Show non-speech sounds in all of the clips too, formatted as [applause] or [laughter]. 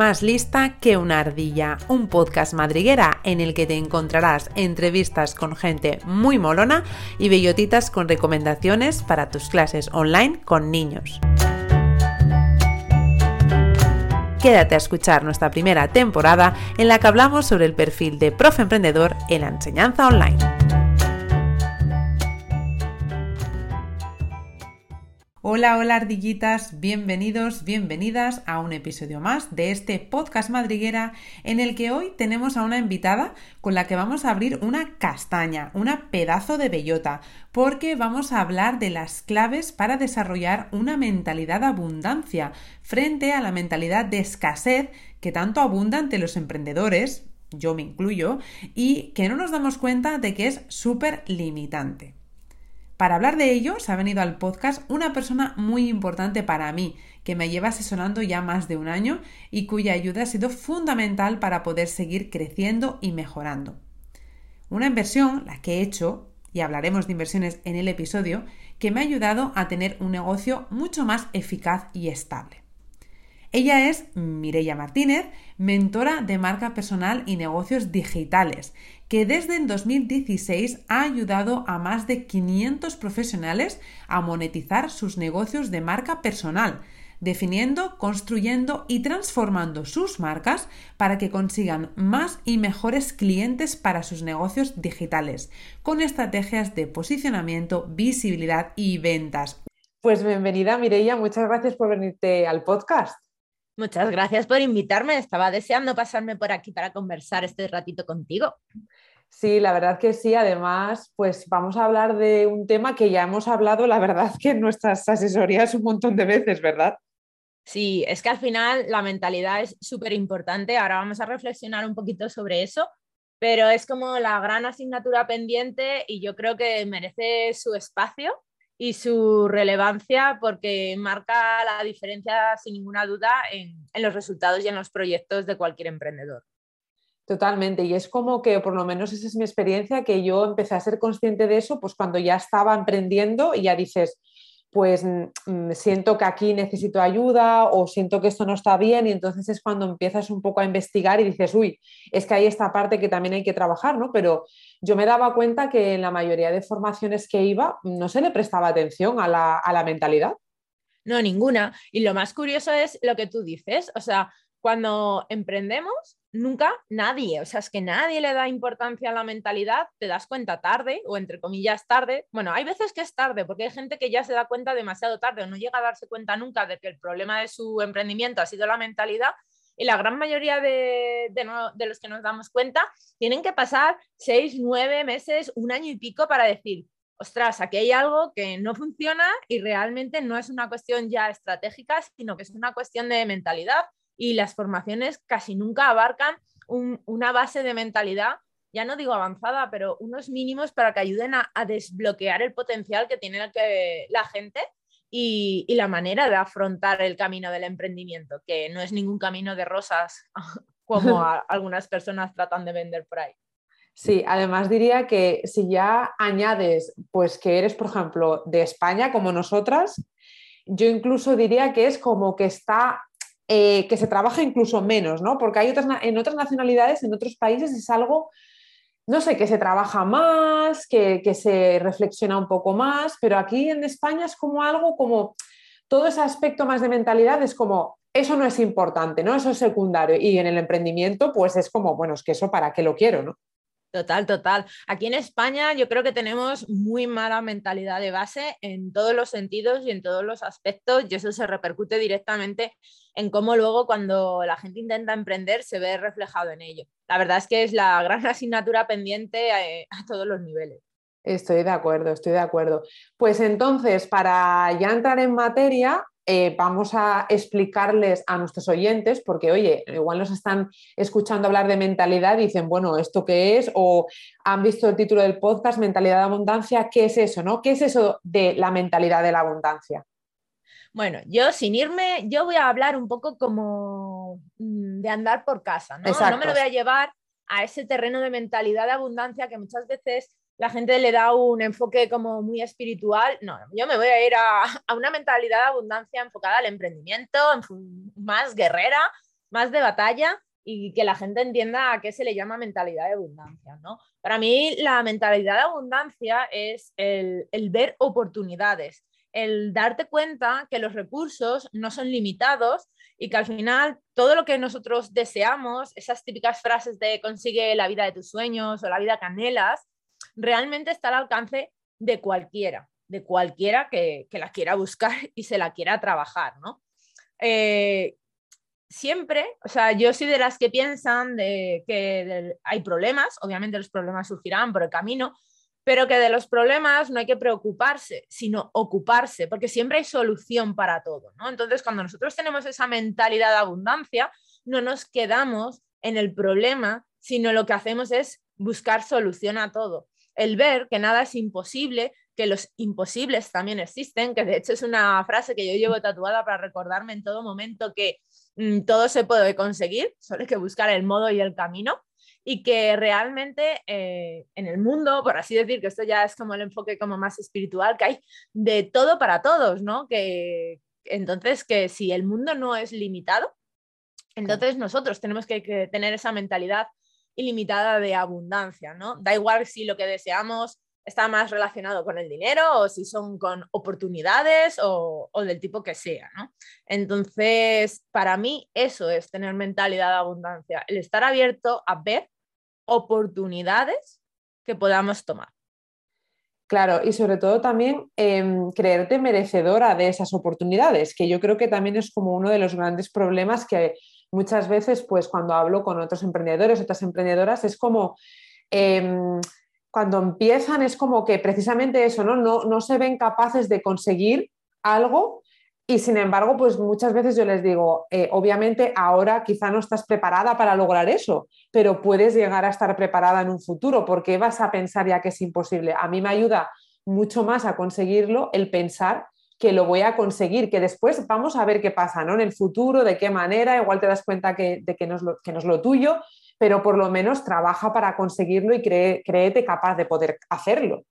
Más lista que una ardilla, un podcast madriguera en el que te encontrarás entrevistas con gente muy molona y bellotitas con recomendaciones para tus clases online con niños. Quédate a escuchar nuestra primera temporada en la que hablamos sobre el perfil de profe emprendedor en la enseñanza online. Hola, hola ardillitas, bienvenidos, bienvenidas a un episodio más de este podcast madriguera en el que hoy tenemos a una invitada con la que vamos a abrir una castaña, una pedazo de bellota, porque vamos a hablar de las claves para desarrollar una mentalidad de abundancia frente a la mentalidad de escasez que tanto abunda ante los emprendedores, yo me incluyo, y que no nos damos cuenta de que es súper limitante. Para hablar de ello, se ha venido al podcast una persona muy importante para mí, que me lleva asesorando ya más de un año y cuya ayuda ha sido fundamental para poder seguir creciendo y mejorando. Una inversión, la que he hecho, y hablaremos de inversiones en el episodio, que me ha ayudado a tener un negocio mucho más eficaz y estable. Ella es Mireia Martínez, mentora de marca personal y negocios digitales, que desde el 2016 ha ayudado a más de 500 profesionales a monetizar sus negocios de marca personal, definiendo, construyendo y transformando sus marcas para que consigan más y mejores clientes para sus negocios digitales, con estrategias de posicionamiento, visibilidad y ventas. Pues bienvenida Mireia, muchas gracias por venirte al podcast. Muchas gracias por invitarme. Estaba deseando pasarme por aquí para conversar este ratito contigo. Sí, la verdad que sí. Además, pues vamos a hablar de un tema que ya hemos hablado, la verdad que en nuestras asesorías un montón de veces, ¿verdad? Sí, es que al final la mentalidad es súper importante. Ahora vamos a reflexionar un poquito sobre eso, pero es como la gran asignatura pendiente y yo creo que merece su espacio y su relevancia porque marca la diferencia sin ninguna duda en, los resultados y en los proyectos de cualquier emprendedor. Totalmente, y es como que por lo menos esa es mi experiencia, que yo empecé a ser consciente de eso, pues cuando ya estaba emprendiendo y ya dices, pues mm, siento que aquí necesito ayuda o siento que esto no está bien y entonces es cuando empiezas un poco a investigar y dices, uy, es que hay esta parte que también hay que trabajar, ¿no? Pero yo me daba cuenta que en la mayoría de formaciones que iba no se le prestaba atención a la, a la mentalidad. No, ninguna. Y lo más curioso es lo que tú dices, o sea, cuando emprendemos, nunca nadie, o sea, es que nadie le da importancia a la mentalidad, te das cuenta tarde o entre comillas tarde. Bueno, hay veces que es tarde porque hay gente que ya se da cuenta demasiado tarde o no llega a darse cuenta nunca de que el problema de su emprendimiento ha sido la mentalidad y la gran mayoría de, de, los que nos damos cuenta tienen que pasar seis, nueve meses, un año y pico para decir, ostras, aquí hay algo que no funciona y realmente no es una cuestión ya estratégica, sino que es una cuestión de mentalidad y las formaciones casi nunca abarcan una base de mentalidad, ya no digo avanzada, pero unos mínimos para que ayuden a, desbloquear el potencial que tiene la gente y, la manera de afrontar el camino del emprendimiento, que no es ningún camino de rosas [laughs] como [laughs] algunas personas tratan de vender por ahí. Sí, además diría que si ya añades, pues que eres, por ejemplo, de España como nosotras, yo incluso diría que es como que está eh, que se trabaja incluso menos, ¿no? Porque hay otras, en otras nacionalidades, en otros países es algo, no sé, que se trabaja más, que, se reflexiona un poco más, pero aquí en España es como algo como todo ese aspecto más de mentalidad es como, eso no es importante, ¿no? Eso es secundario. Y en el emprendimiento, pues es como, bueno, es que eso para qué lo quiero, ¿no? Total, total. Aquí en España yo creo que tenemos muy mala mentalidad de base en todos los sentidos y en todos los aspectos y eso se repercute directamente en cómo luego cuando la gente intenta emprender se ve reflejado en ello. La verdad es que es la [laughs] gran asignatura pendiente a, eh, a todos los niveles. Estoy de acuerdo, estoy de acuerdo. Pues entonces, para ya entrar en materia, eh, vamos a explicarles a nuestros oyentes, porque oye, igual nos están escuchando hablar de mentalidad y dicen, bueno, ¿esto qué es? O han visto el título del podcast, Mentalidad de Abundancia, ¿qué es eso? ¿no? ¿Qué es eso de la mentalidad de la abundancia? Bueno, yo sin irme, yo voy a hablar un poco como mm, de andar por casa, ¿no? No me lo voy a llevar a ese terreno de mentalidad de abundancia que muchas veces la gente le da un enfoque como muy espiritual. No, yo me voy a ir a, una mentalidad de abundancia enfocada al emprendimiento, más guerrera, más de batalla y que la gente entienda a qué se le llama mentalidad de abundancia. ¿no? Para mí la mentalidad de abundancia es el, el ver oportunidades, el darte cuenta que los recursos no son limitados y que al final todo lo que nosotros deseamos, esas típicas frases de consigue la vida de tus sueños o la vida que anhelas, realmente está al alcance de cualquiera, de cualquiera que, la quiera buscar [laughs] y se la quiera trabajar, ¿no? Eh, siempre, o sea, yo soy de las que piensan de que hay problemas, obviamente los problemas surgirán por el camino, pero que de los problemas no hay que preocuparse, sino ocuparse, porque siempre hay solución para todo, ¿no? Entonces, cuando nosotros tenemos esa mentalidad de abundancia, no nos quedamos en el problema, sino lo que hacemos es buscar solución a todo. El ver que nada es imposible, que los imposibles también existen, que de hecho es una frase que yo llevo tatuada para recordarme en todo momento que mm, todo se puede conseguir, solo hay que buscar el modo y el camino y que realmente eh, en el mundo, por así decir, que esto ya es como el enfoque como más espiritual, que hay de todo para todos, ¿no? Que entonces que si el mundo no es limitado, entonces nosotros tenemos que, que tener esa mentalidad ilimitada de abundancia, ¿no? Da igual si lo que deseamos está más relacionado con el dinero o si son con oportunidades o, del tipo que sea, ¿no? Entonces, para mí eso es tener mentalidad de abundancia, el estar abierto a ver oportunidades que podamos tomar. Claro, y sobre todo también em, creerte merecedora de esas oportunidades, que yo creo que también es como uno de los grandes problemas que muchas veces, pues cuando hablo con otros emprendedores, otras emprendedoras, es como... Em, cuando empiezan es como que precisamente eso, ¿no? No, se ven capaces de conseguir algo y sin embargo, pues muchas veces yo les digo, eh, obviamente ahora quizá no estás preparada para lograr eso, pero puedes llegar a estar preparada en un futuro porque vas a pensar ya que es imposible. A mí me ayuda mucho más a conseguirlo el pensar que lo voy a conseguir, que después vamos a ver qué pasa, ¿no? En el futuro, de qué manera, igual te das cuenta que, de que no, es lo, que no es lo tuyo, pero por lo menos trabaja para conseguirlo y créete capaz de poder hacerlo.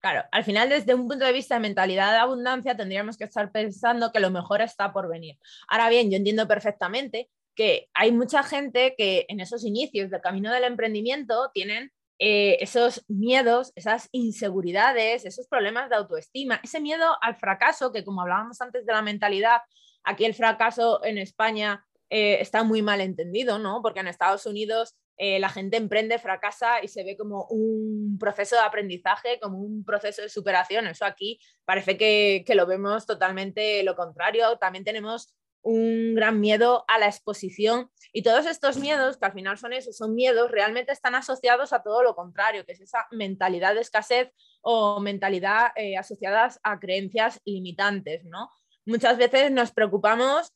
Claro, al final desde un punto de vista de mentalidad de abundancia tendríamos que estar pensando que lo mejor está por venir. Ahora bien, yo entiendo perfectamente que hay mucha gente que en esos inicios del camino del emprendimiento tienen eh, esos miedos, esas inseguridades, esos problemas de autoestima, ese miedo al fracaso, que como hablábamos antes de la mentalidad, aquí el fracaso en España eh, está muy mal entendido, ¿no? Porque en Estados Unidos eh, la gente emprende, fracasa y se ve como un proceso de aprendizaje, como un proceso de superación. Eso aquí parece que, lo vemos totalmente lo contrario. También tenemos un gran miedo a la exposición y todos estos miedos, que al final son esos, son miedos, realmente están asociados a todo lo contrario, que es esa mentalidad de escasez o mentalidad eh, asociadas a creencias limitantes, ¿no? Muchas veces nos preocupamos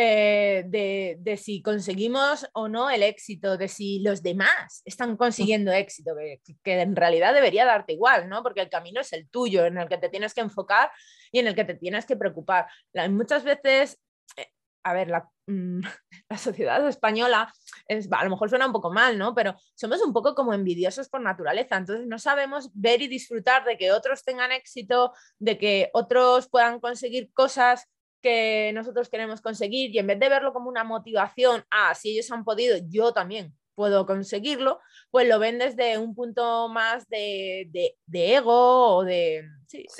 eh, de, si conseguimos o no el éxito, de si los demás están consiguiendo éxito, que, en realidad debería darte igual, ¿no? Porque el camino es el tuyo, en el que te tienes que enfocar y en el que te tienes que preocupar. muchas veces, eh, a ver, la, mm, [laughs] la, sociedad española es, a lo mejor suena un poco mal, ¿no? Pero somos un poco como envidiosos por naturaleza, entonces no sabemos ver y disfrutar de que otros tengan éxito, de que otros puedan conseguir cosas que nosotros queremos conseguir y en vez de verlo como una motivación, ah, si ellos han podido, yo también puedo conseguirlo, pues lo ven desde un punto más de, ego o de,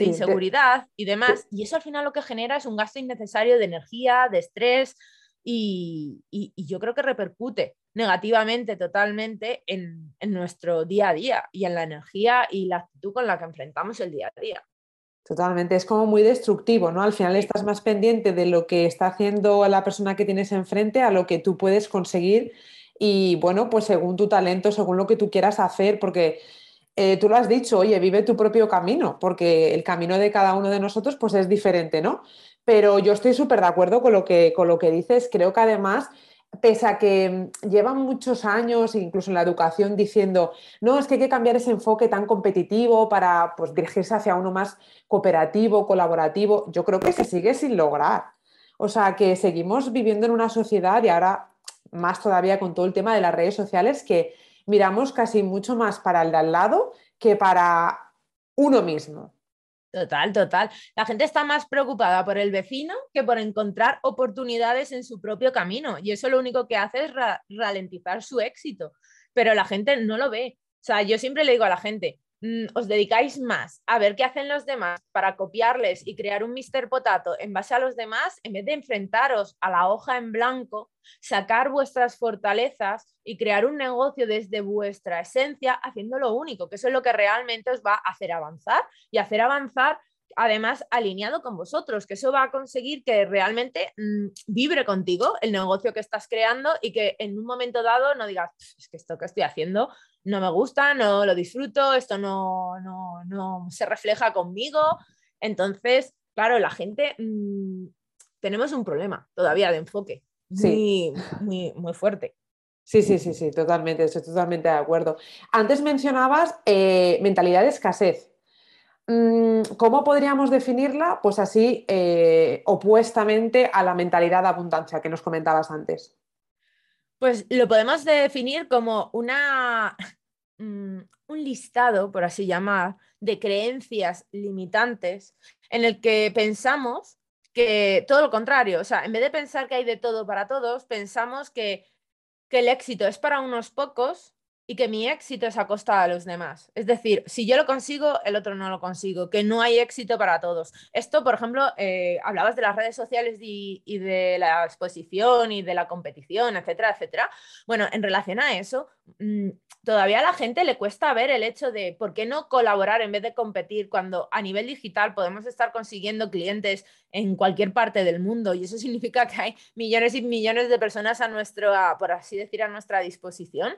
inseguridad y demás. Y eso al final lo que genera es un gasto innecesario de energía, de estrés y, yo creo que repercute negativamente totalmente en, en nuestro día a día y en la energía y la actitud con la que enfrentamos el día a día. Totalmente, es como muy destructivo, ¿no? Al final estás más pendiente de lo que está haciendo la persona que tienes enfrente a lo que tú puedes conseguir y bueno, pues según tu talento, según lo que tú quieras hacer, porque eh, tú lo has dicho, oye, vive tu propio camino, porque el camino de cada uno de nosotros pues es diferente, ¿no? Pero yo estoy súper de acuerdo con lo, que, con lo que dices, creo que además pese a que llevan muchos años, incluso en la educación, diciendo, no, es que hay que cambiar ese enfoque tan competitivo para pues, dirigirse hacia uno más cooperativo, colaborativo, yo creo que se sigue sin lograr. O sea, que seguimos viviendo en una sociedad y ahora más todavía con todo el tema de las redes sociales que miramos casi mucho más para el de al lado que para uno mismo. Total, total. La gente está más preocupada por el vecino que por encontrar oportunidades en su propio camino. Y eso lo único que hace es ralentizar su éxito. Pero la gente no lo ve. O sea, yo siempre le digo a la gente, os dedicáis más a ver qué hacen los demás para copiarles y crear un Mr. Potato en base a los demás, en vez de enfrentaros a la hoja en blanco, sacar vuestras fortalezas y crear un negocio desde vuestra esencia, haciendo lo único, que eso es lo que realmente os va a hacer avanzar y hacer avanzar además alineado con vosotros, que eso va a conseguir que realmente mm, vibre contigo el negocio que estás creando y que en un momento dado no digas, es que esto que estoy haciendo no me gusta, no lo disfruto, esto no, no, se refleja conmigo. Entonces, claro, la gente, mm, tenemos un problema todavía de enfoque muy, muy, muy fuerte. Sí, sí, sí, sí, totalmente, estoy totalmente de acuerdo. Antes mencionabas eh, mentalidad de escasez. Mm, ¿Cómo podríamos definirla? Pues así, eh, opuestamente a la mentalidad de abundancia que nos comentabas antes. Pues lo podemos definir como una, [laughs] mm, un listado, por así llamar, de creencias limitantes en el que pensamos que todo lo contrario, o sea, en vez de pensar que hay de todo para todos, pensamos que, que el éxito es para unos pocos y que mi éxito es a costa de los demás. Es decir, si yo lo consigo, el otro no lo consigo, que no hay éxito para todos. Esto, por ejemplo, eh, hablabas de las redes sociales y, y, de la exposición y de la competición, etcétera, etcétera. Bueno, en relación a eso, todavía a la gente le cuesta ver el hecho de por qué no colaborar en vez de competir cuando a nivel digital podemos estar consiguiendo clientes en cualquier parte del mundo y eso [laughs] significa que hay millones y millones de personas a nuestro, por así decir, a nuestra disposición.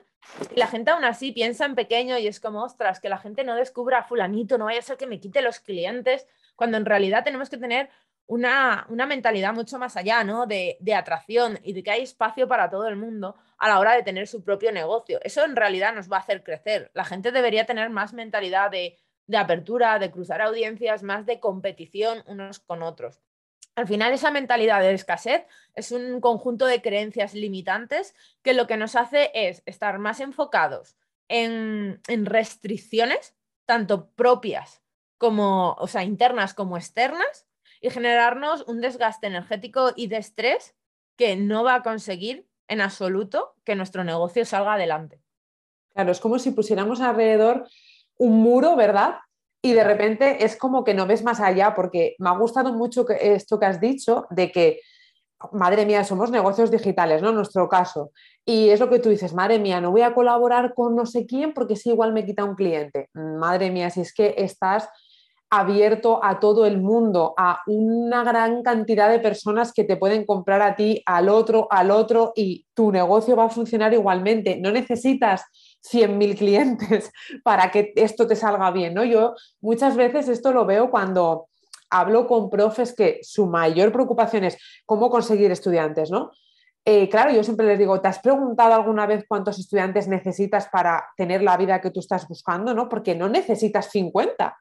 Y la gente aún así piensa en pequeño y es como, ostras, que la gente no descubra a fulanito, no vaya a ser que me quite los clientes, cuando en realidad tenemos que tener una, mentalidad mucho más allá, ¿no? De, de, atracción y de que hay espacio para todo el mundo a la hora de tener su propio negocio. Eso en realidad nos va a hacer crecer. La gente debería tener más mentalidad de, de apertura, de cruzar audiencias, más de competición unos con otros. Al final, esa mentalidad de escasez es un conjunto de creencias limitantes que lo que nos hace es estar más enfocados en, en restricciones, tanto propias como, o sea, internas como externas, y generarnos un desgaste energético y de estrés que no va a conseguir en absoluto que nuestro negocio salga adelante. Claro, es como si pusiéramos alrededor un muro, ¿verdad? Y de repente es como que no ves más allá, porque me ha gustado mucho esto que has dicho de que, madre mía, somos negocios digitales, ¿no? En nuestro caso. Y es lo que tú dices, madre mía, no voy a colaborar con no sé quién porque si igual me quita un cliente. Madre mía, si es que estás abierto a todo el mundo, a una gran cantidad de personas que te pueden comprar a ti, al otro, al otro, y tu negocio va a funcionar igualmente. No necesitas 100.000 clientes [laughs] para que esto te salga bien, ¿no? Yo muchas veces esto lo veo cuando hablo con profes que su mayor preocupación es cómo conseguir estudiantes, ¿no? Eh, claro, yo siempre les digo, ¿te has preguntado alguna vez cuántos estudiantes necesitas para tener la vida que tú estás buscando? ¿no? Porque no necesitas 50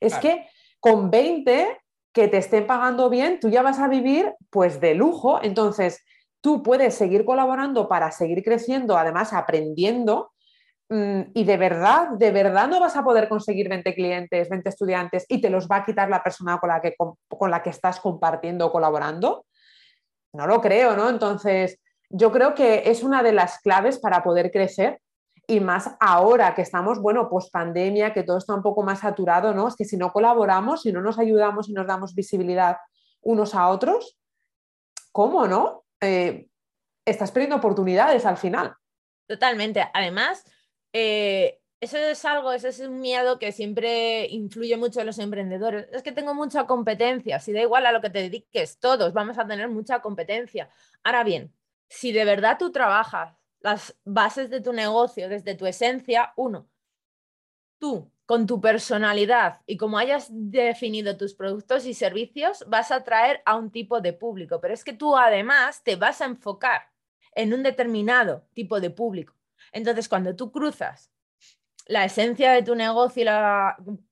es que con 20 que te estén pagando bien, tú ya vas a vivir pues de lujo. Entonces, tú puedes seguir colaborando para seguir creciendo, además aprendiendo. Mm, y de verdad, de verdad no vas a poder conseguir 20 clientes, 20 estudiantes y te los va a quitar la persona con la que, con la que estás compartiendo o colaborando. No lo creo, ¿no? Entonces, yo creo que es una de las claves para poder crecer y más ahora que estamos, bueno, post pandemia, que todo está un poco más saturado, ¿no? Es que si no colaboramos, si no nos ayudamos y nos damos visibilidad unos a otros, ¿cómo no? Eh, estás perdiendo oportunidades al final. Totalmente. Además, eh, eso es algo, eso es un miedo que siempre influye mucho en los emprendedores. Es que tengo mucha competencia, si da igual a lo que te dediques, todos vamos a tener mucha competencia. Ahora bien, si de verdad tú trabajas las bases de tu negocio desde tu esencia, uno, tú con tu personalidad y como hayas definido tus productos y servicios, vas a atraer a un tipo de público, pero es que tú además te vas a enfocar en un determinado tipo de público. Entonces, cuando tú cruzas la esencia de tu negocio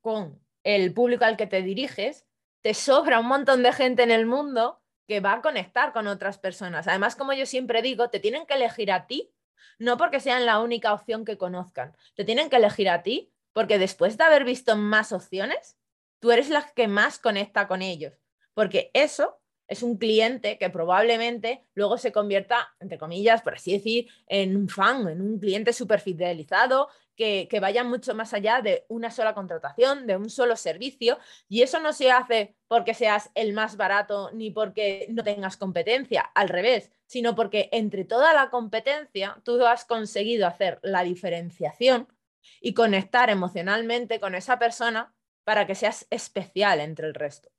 con el público al que te diriges, te sobra un montón de gente en el mundo que va a conectar con otras personas. Además, como yo siempre digo, te tienen que elegir a ti no porque sean la única opción que conozcan. Te tienen que elegir a ti porque después de haber visto más opciones, tú eres la que más conecta con ellos, porque eso es un cliente que probablemente luego se convierta, entre comillas, por así decir, en un fan, en un cliente súper fidelizado, que, que, vaya mucho más allá de una sola contratación, de un solo servicio. Y eso no se hace porque seas el más barato ni porque no tengas competencia, al revés, sino porque entre toda la competencia tú has conseguido hacer la diferenciación y conectar emocionalmente con esa persona para que seas especial entre el resto.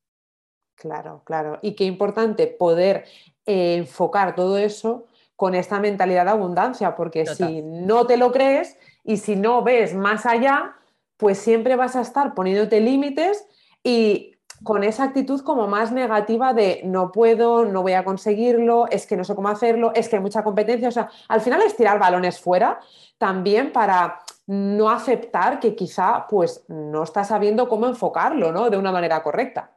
Claro, claro. Y qué importante poder eh, enfocar todo eso con esta mentalidad de abundancia, porque si no te lo crees y si no ves más allá, pues siempre vas a estar poniéndote límites y con esa actitud como más negativa de no puedo, no voy a conseguirlo, es que no sé cómo hacerlo, es que hay mucha competencia. O sea, al final es tirar balones fuera también para no aceptar que quizá pues no estás sabiendo cómo enfocarlo, ¿no? De una manera correcta.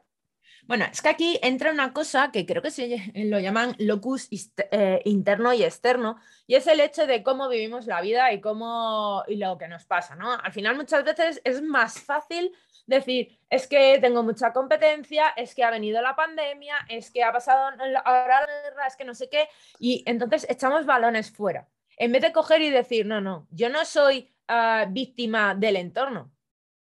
Bueno, es que aquí entra una cosa que creo que se [laughs] lo llaman locus eh, interno y externo, y es el hecho de cómo vivimos la vida y cómo y lo que nos pasa, ¿no? Al final muchas veces es más fácil decir, es que tengo mucha competencia, es que ha venido la pandemia, es que ha pasado ahora la guerra, es que no sé qué, y entonces echamos balones fuera. En vez de coger y decir, no, no, yo no soy ah, víctima del entorno,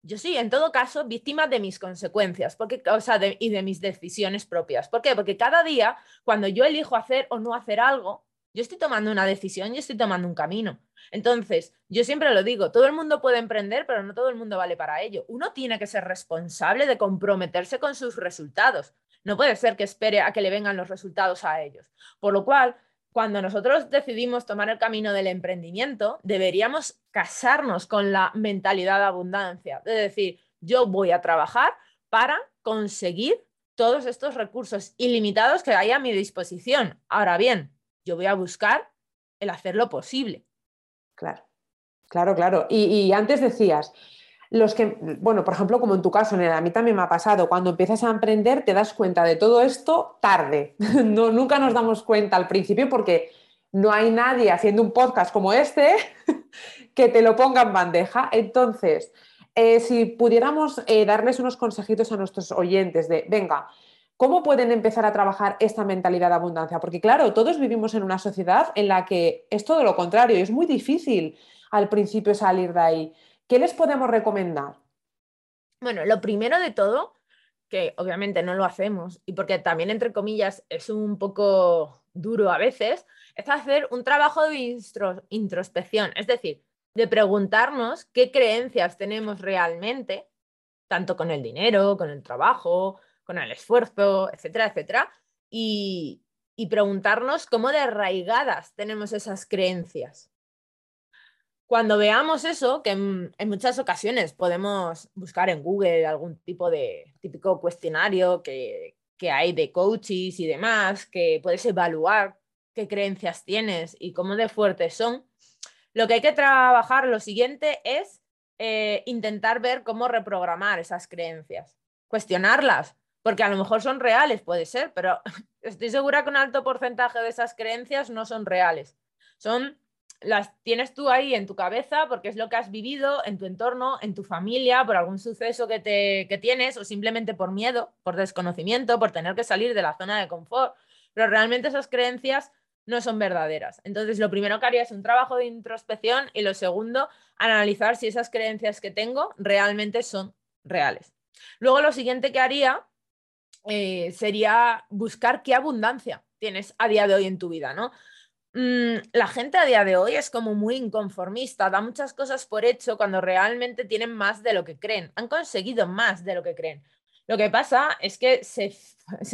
yo sí, en todo caso, víctima de mis consecuencias porque, o sea, y de mis decisiones propias. ¿Por qué? Porque cada día, cuando yo elijo hacer o no hacer algo, yo estoy tomando una decisión y estoy tomando un camino. Entonces, yo siempre lo digo, todo el mundo puede emprender, pero no todo el mundo vale para ello. Uno tiene que ser responsable de comprometerse con sus resultados. No puede ser que espere a que le vengan los resultados a ellos. Por lo cual, cuando nosotros decidimos tomar el camino del emprendimiento, deberíamos casarnos con la mentalidad de abundancia. Es decir, yo voy a trabajar para conseguir todos estos recursos ilimitados que hay a mi disposición. Ahora bien, yo voy a buscar el hacer lo posible. Claro, claro, claro. y antes decías, los que, bueno, por ejemplo, como en tu caso, a mí también me ha pasado, cuando empiezas a emprender te das cuenta de todo esto tarde. [laughs] No, nunca nos damos cuenta al principio porque no hay nadie haciendo un podcast como este [laughs] que te lo ponga en bandeja. Entonces, eh, si pudiéramos eh, darles unos consejitos a nuestros oyentes de, venga, ¿cómo pueden empezar a trabajar esta mentalidad de abundancia? Porque claro, todos vivimos en una sociedad en la que es todo lo contrario y es muy difícil al principio salir de ahí. ¿Qué les podemos recomendar? Bueno, lo primero de todo, que obviamente no lo hacemos y porque también, entre comillas, es un poco duro a veces, es hacer un trabajo de introspección, es decir, de preguntarnos qué creencias tenemos realmente, tanto con el dinero, con el trabajo, con el esfuerzo, etcétera, etcétera, y, preguntarnos cómo de arraigadas tenemos esas creencias. Cuando veamos eso, que en, muchas ocasiones podemos buscar en Google algún tipo de típico cuestionario que, que hay de coaches y demás, que puedes evaluar qué creencias tienes y cómo de fuertes son, lo que hay que trabajar lo siguiente es eh, intentar ver cómo reprogramar esas creencias, cuestionarlas, porque a lo mejor son reales, puede ser, pero [laughs] estoy segura que un alto porcentaje de esas creencias no son reales. Son las tienes tú ahí en tu cabeza porque es lo que has vivido en tu entorno, en tu familia, por algún suceso que, te, que tienes o simplemente por miedo, por desconocimiento, por tener que salir de la zona de confort. Pero realmente esas creencias no son verdaderas. Entonces, lo primero que haría es un trabajo de introspección y lo segundo, analizar si esas creencias que tengo realmente son reales. Luego, lo siguiente que haría eh, sería buscar qué abundancia tienes a día de hoy en tu vida, ¿no? Mm, la gente a día de hoy es como muy inconformista, da muchas cosas por hecho cuando realmente tienen más de lo que creen, han conseguido más de lo que creen. Lo que pasa es que se,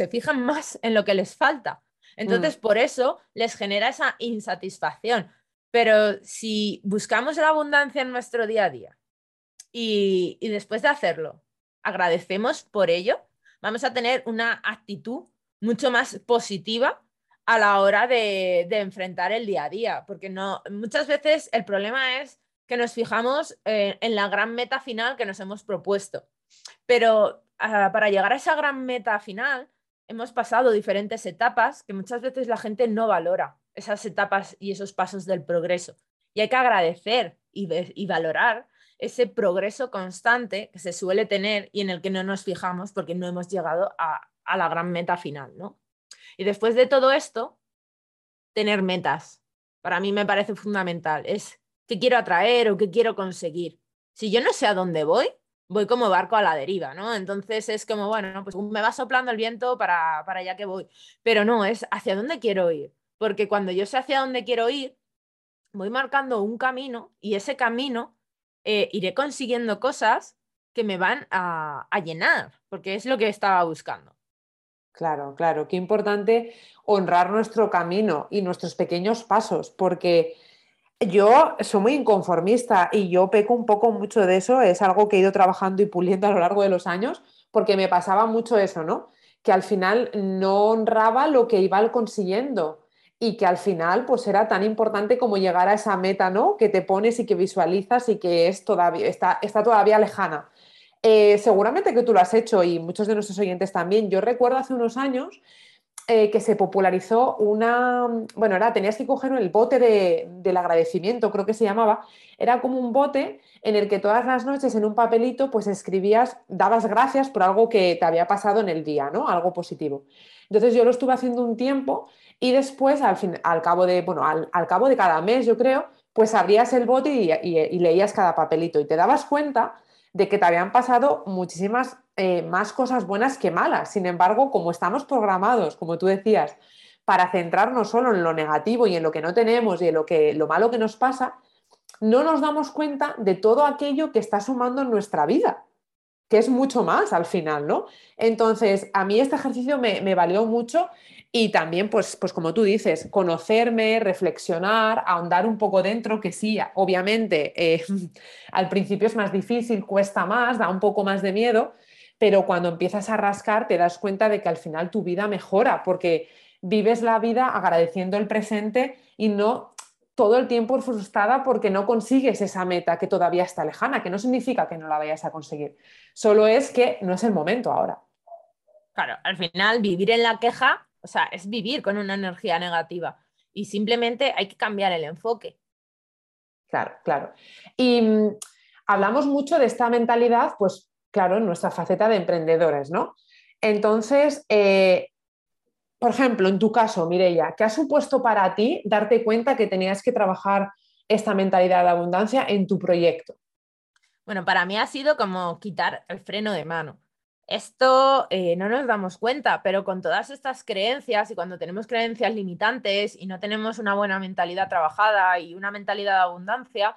fijan más en lo que les falta. Entonces, mm. por eso les genera esa insatisfacción. Pero si buscamos la abundancia en nuestro día a día y después de hacerlo, agradecemos por ello, vamos a tener una actitud mucho más positiva a la hora de, enfrentar el día a día, porque no, muchas veces el problema es que nos fijamos eh, en la gran meta final que nos hemos propuesto, pero ah, para llegar a esa gran meta final hemos pasado diferentes etapas que muchas veces la gente no valora, esas etapas y esos pasos del progreso. Y hay que agradecer y, y valorar ese progreso constante que se suele tener y en el que no nos fijamos porque no hemos llegado a, a la gran meta final, ¿no? Y después de todo esto, tener metas. Para mí me parece fundamental. Es qué quiero atraer o qué quiero conseguir. Si yo no sé a dónde voy, voy como barco a la deriva, ¿no? Entonces es como, bueno, pues me va soplando el viento para, para allá que voy. Pero no, es hacia dónde quiero ir. Porque cuando yo sé hacia dónde quiero ir, voy marcando un camino y ese camino eh, iré consiguiendo cosas que me van a, a llenar, porque es lo que estaba buscando. Claro, claro, qué importante honrar nuestro camino y nuestros pequeños pasos, porque yo soy muy inconformista y yo peco un poco mucho de eso, es algo que he ido trabajando y puliendo a lo largo de los años, porque me pasaba mucho eso, ¿no? Que al final no honraba lo que iba consiguiendo y que al final pues era tan importante como llegar a esa meta, ¿no? Que te pones y que visualizas y que es todavía, está, está todavía lejana. Eh, seguramente que tú lo has hecho y muchos de nuestros oyentes también. Yo recuerdo hace unos años eh, que se popularizó una, bueno, era, tenías que coger el bote del agradecimiento, creo que se llamaba, era como un bote en el que todas las noches en un papelito pues escribías, dabas gracias por algo que te había pasado en el día, ¿no? Algo positivo. Entonces yo lo estuve haciendo un tiempo y después, al, fin, al cabo de, bueno, al, cabo de cada mes, yo creo, pues abrías el bote y leías cada papelito y te dabas cuenta de que te habían pasado muchísimas eh, más cosas buenas que malas. Sin embargo, como estamos programados, como tú decías, para centrarnos solo en lo negativo y en lo que no tenemos y en lo, que, lo malo que nos pasa, no nos damos cuenta de todo aquello que está sumando en nuestra vida, que es mucho más al final, ¿no? Entonces, a mí este ejercicio me, me valió mucho y también, pues, pues como tú dices, conocerme, reflexionar, ahondar un poco dentro, que sí, obviamente eh, [laughs] al principio es más difícil, cuesta más, da un poco más de miedo, pero cuando empiezas a rascar te das cuenta de que al final tu vida mejora, porque vives la vida agradeciendo el presente y no todo el tiempo frustrada porque no consigues esa meta que todavía está lejana, que no significa que no la vayas a conseguir, solo es que no es el momento ahora. Claro, al final vivir en la queja o sea, es vivir con una energía negativa y simplemente hay que cambiar el enfoque. Claro, claro. Y mm, hablamos mucho de esta mentalidad, pues claro, en nuestra faceta de emprendedores, ¿no? Entonces, eh, por ejemplo, en tu caso, Mireia, ¿qué ha supuesto para ti darte cuenta que tenías que trabajar esta mentalidad de abundancia en tu proyecto? Bueno, para mí ha sido como quitar el freno de mano. Esto eh, no nos damos cuenta, pero con todas estas creencias y cuando tenemos creencias limitantes y no tenemos una buena mentalidad trabajada y una mentalidad de abundancia,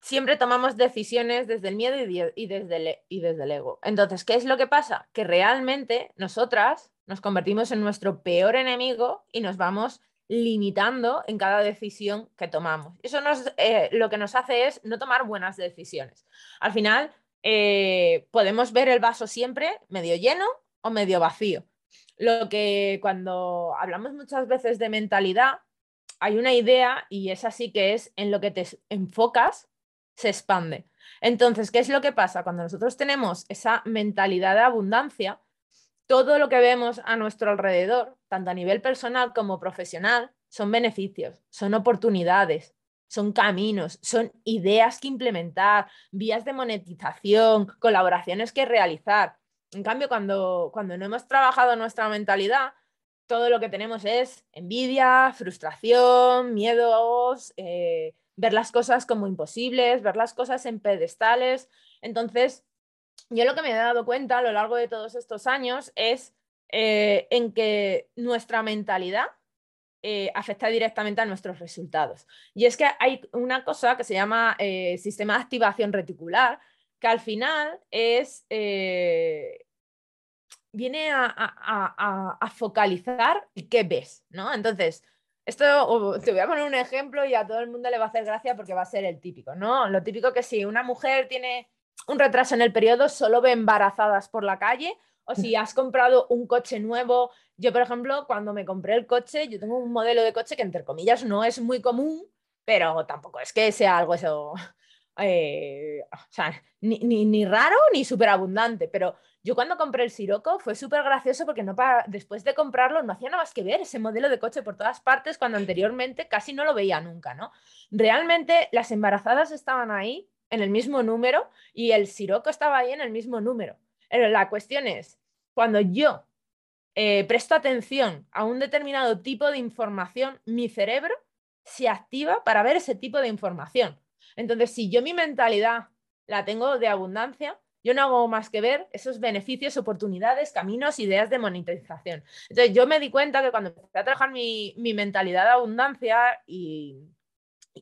siempre tomamos decisiones desde el miedo y, desde, el, y desde el ego. Entonces, ¿qué es lo que pasa? Que realmente nosotras nos convertimos en nuestro peor enemigo y nos vamos limitando en cada decisión que tomamos. Eso nos, eh, lo que nos hace es no tomar buenas decisiones. Al final, eh, podemos ver el vaso siempre medio lleno o medio vacío. Lo que cuando hablamos muchas veces de mentalidad, hay una idea y es así que es en lo que te enfocas, se expande. Entonces, ¿qué es lo que pasa? Cuando nosotros tenemos esa mentalidad de abundancia, todo lo que vemos a nuestro alrededor, tanto a nivel personal como profesional, son beneficios, son oportunidades, son caminos, son ideas que implementar, vías de monetización, colaboraciones que realizar. En cambio, cuando, cuando no hemos trabajado nuestra mentalidad, todo lo que tenemos es envidia, frustración, miedos, eh, ver las cosas como imposibles, ver las cosas en pedestales. Entonces, yo lo que me he dado cuenta a lo largo de todos estos años es eh, en que nuestra mentalidad eh, afecta directamente a nuestros resultados. Y es que hay una cosa que se llama eh, sistema de activación reticular, que al final es, eh, viene a, focalizar qué ves, ¿no? Entonces, esto te voy a poner un ejemplo y a todo el mundo le va a hacer gracia porque va a ser el típico, ¿no? Lo típico que si una mujer tiene un retraso en el periodo, solo ve embarazadas por la calle o si has comprado un coche nuevo. Yo, por ejemplo, cuando me compré el coche, yo tengo un modelo de coche que, entre comillas, no es muy común, pero tampoco es que sea algo eso, [laughs] eh, o sea, ni, ni, raro ni súper abundante. Pero yo cuando compré el Siroco fue súper gracioso porque no después de comprarlo no hacía nada más que ver ese modelo de coche por todas partes cuando anteriormente casi no lo veía nunca, ¿no? Realmente las embarazadas estaban ahí en el mismo número y el siroco estaba ahí en el mismo número. Pero la cuestión es, cuando yo eh, presto atención a un determinado tipo de información, mi cerebro se activa para ver ese tipo de información. Entonces, si yo mi mentalidad la tengo de abundancia, yo no hago más que ver esos beneficios, oportunidades, caminos, ideas de monetización. Entonces, yo me di cuenta que cuando empecé a trabajar mi, mentalidad de abundancia y,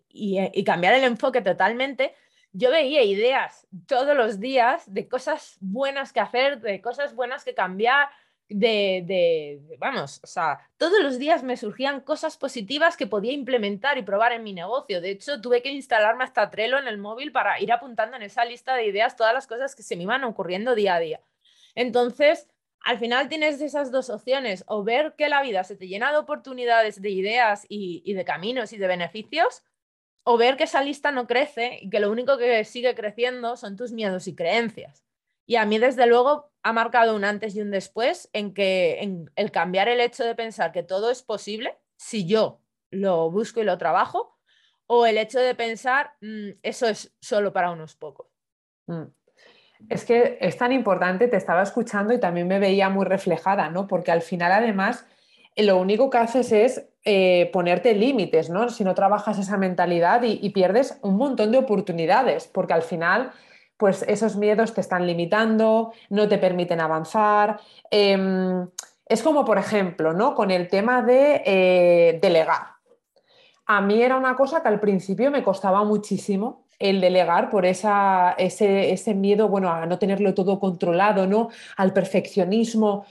y cambiar el enfoque totalmente, yo veía ideas todos los días de cosas buenas que hacer, de cosas buenas que cambiar, de, vamos, o sea, todos los días me surgían cosas positivas que podía implementar y probar en mi negocio. De hecho, tuve que instalarme hasta Trello en el móvil para ir apuntando en esa lista de ideas todas las cosas que se me iban ocurriendo día a día. Entonces, al final tienes esas dos opciones, o ver que la vida se te llena de oportunidades, de ideas y de caminos y de beneficios, o ver que esa lista no crece y que lo único que sigue creciendo son tus miedos y creencias. Y a mí, desde luego, ha marcado un antes y un después en que en el cambiar el hecho de pensar que todo es posible si yo lo busco y lo trabajo, o el hecho de pensar mm, eso es solo para unos pocos. Mm. Es que es tan importante, te estaba escuchando y también me veía muy reflejada, ¿no? Porque al final, además, lo único que haces es eh, ponerte límites, ¿no? Si no trabajas esa mentalidad y pierdes un montón de oportunidades, porque al final pues esos miedos te están limitando, no te permiten avanzar. Em, es como, por ejemplo, ¿no? con el tema de eh, delegar. A mí era una cosa que al principio me costaba muchísimo el delegar por ese, ese, miedo bueno, a no tenerlo todo controlado, ¿no? al perfeccionismo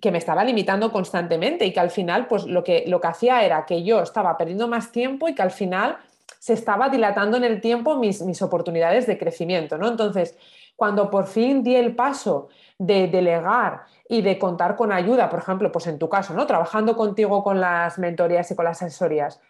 que me estaba limitando constantemente y que al final pues lo que, lo que hacía era que yo estaba perdiendo más tiempo y que al final se estaba dilatando en el tiempo mis, mis oportunidades de crecimiento, ¿no? Entonces, cuando por fin di el paso de delegar y de contar con ayuda, por ejemplo, pues en tu caso, ¿no? Trabajando contigo con las mentorías y con las asesorías,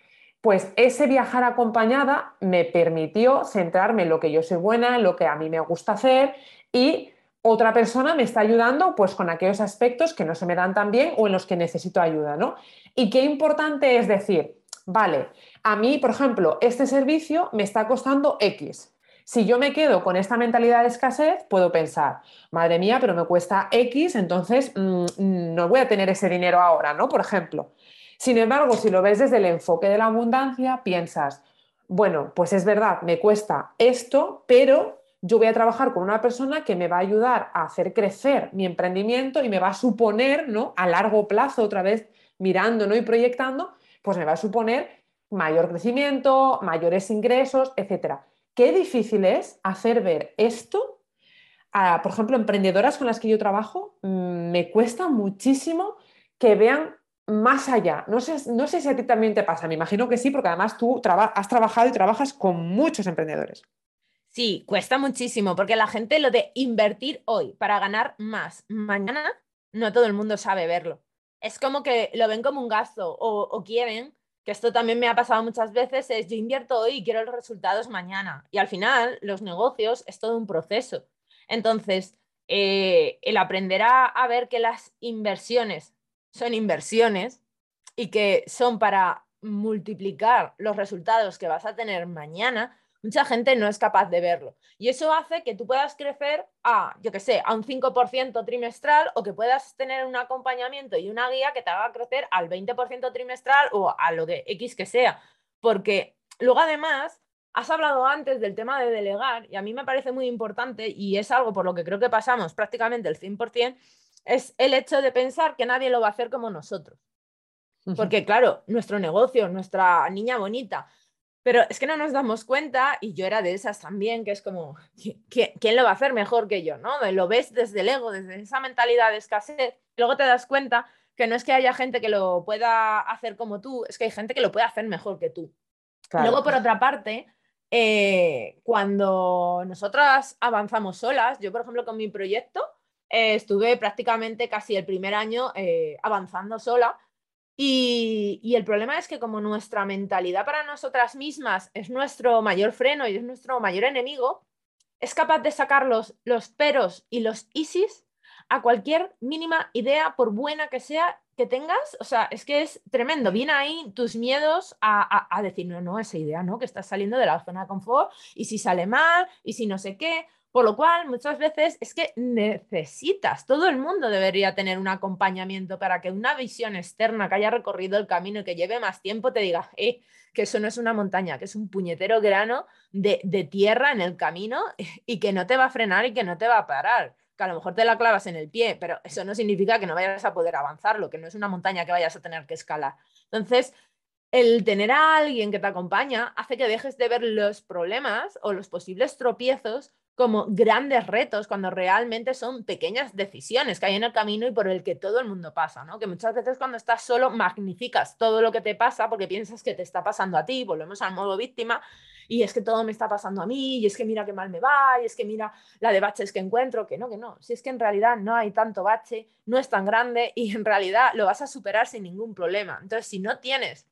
pues ese viajar acompañada me permitió centrarme en lo que yo soy buena, en lo que a mí me gusta hacer y otra persona me está ayudando pues con aquellos aspectos que no se me dan tan bien o en los que necesito ayuda, ¿no? Y qué importante es decir, vale, a mí, por ejemplo, este servicio me está costando X. Si yo me quedo con esta mentalidad de escasez, puedo pensar, madre mía, pero me cuesta X, entonces mm, no voy a tener ese dinero ahora, ¿no? Por ejemplo. Sin embargo, si lo ves desde el enfoque de la abundancia, piensas, bueno, pues es verdad, me cuesta esto, pero yo voy a trabajar con una persona que me va a ayudar a hacer crecer mi emprendimiento y me va a suponer, ¿no? A largo plazo, otra vez mirando ¿no? y proyectando, pues me va a suponer mayor crecimiento, mayores ingresos, etcétera. Qué difícil es hacer ver esto a, por ejemplo, emprendedoras con las que yo trabajo, mm, me cuesta muchísimo que vean más allá. No sé, no sé si a ti también te pasa, me imagino que sí, porque además tú has trabajado y trabajas con muchos emprendedores. Sí, cuesta muchísimo, porque la gente lo de invertir hoy para ganar más mañana, no todo el mundo sabe verlo. Es como que lo ven como un gasto o, quieren que esto también me ha pasado muchas veces, es yo invierto hoy y quiero los resultados mañana. Y al final, los negocios es todo un proceso. Entonces, eh, el aprender a, ver que las inversiones son inversiones y que son para multiplicar los resultados que vas a tener mañana, mucha gente no es capaz de verlo. Y eso hace que tú puedas crecer a, yo que sé, a un 5% trimestral o que puedas tener un acompañamiento y una guía que te haga crecer al 20% trimestral o a lo que X que sea. Porque luego además, has hablado antes del tema de delegar y a mí me parece muy importante y es algo por lo que creo que pasamos prácticamente el 100%, es el hecho de pensar que nadie lo va a hacer como nosotros. Porque claro, nuestro negocio, nuestra niña bonita, pero es que no nos damos cuenta, y yo era de esas también, que es como, ¿quién lo va a hacer mejor que yo? ¿no? Lo ves desde el ego, desde esa mentalidad de escasez. Luego te das cuenta que no es que haya gente que lo pueda hacer como tú, es que hay gente que lo puede hacer mejor que tú. Luego, por otra parte, eh, cuando nosotras avanzamos solas, yo por ejemplo con mi proyecto eh, estuve prácticamente casi el primer año eh, avanzando sola y, el problema es que como nuestra mentalidad para nosotras mismas es nuestro mayor freno y es nuestro mayor enemigo, es capaz de sacar los, los peros y los isis a cualquier mínima idea, por buena que sea, que tengas, o sea, es que es tremendo. Viene ahí tus miedos a, a, decir, no, no, esa idea, ¿no? Que estás saliendo de la zona de confort y si sale mal y si no sé qué. Por lo cual, muchas veces es que necesitas, todo el mundo debería tener un acompañamiento para que una visión externa que haya recorrido el camino y que lleve más tiempo te diga, eh, que eso no es una montaña, que es un puñetero grano de, de tierra en el camino y que no te va a frenar y que no te va a parar que a lo mejor te la clavas en el pie, pero eso no significa que no vayas a poder avanzarlo, que no es una montaña que vayas a tener que escalar. Entonces, el tener a alguien que te acompaña hace que dejes de ver los problemas o los posibles tropiezos como grandes retos cuando realmente son pequeñas decisiones que hay en el camino y por el que todo el mundo pasa, ¿no? Que muchas veces cuando estás solo magnificas todo lo que te pasa porque piensas que te está pasando a ti, volvemos al modo víctima y es que todo me está pasando a mí, y es que mira qué mal me va, y es que mira la de baches que encuentro, que no, que no, si es que en realidad no hay tanto bache, no es tan grande y en realidad lo vas a superar sin ningún problema. Entonces, si no tienes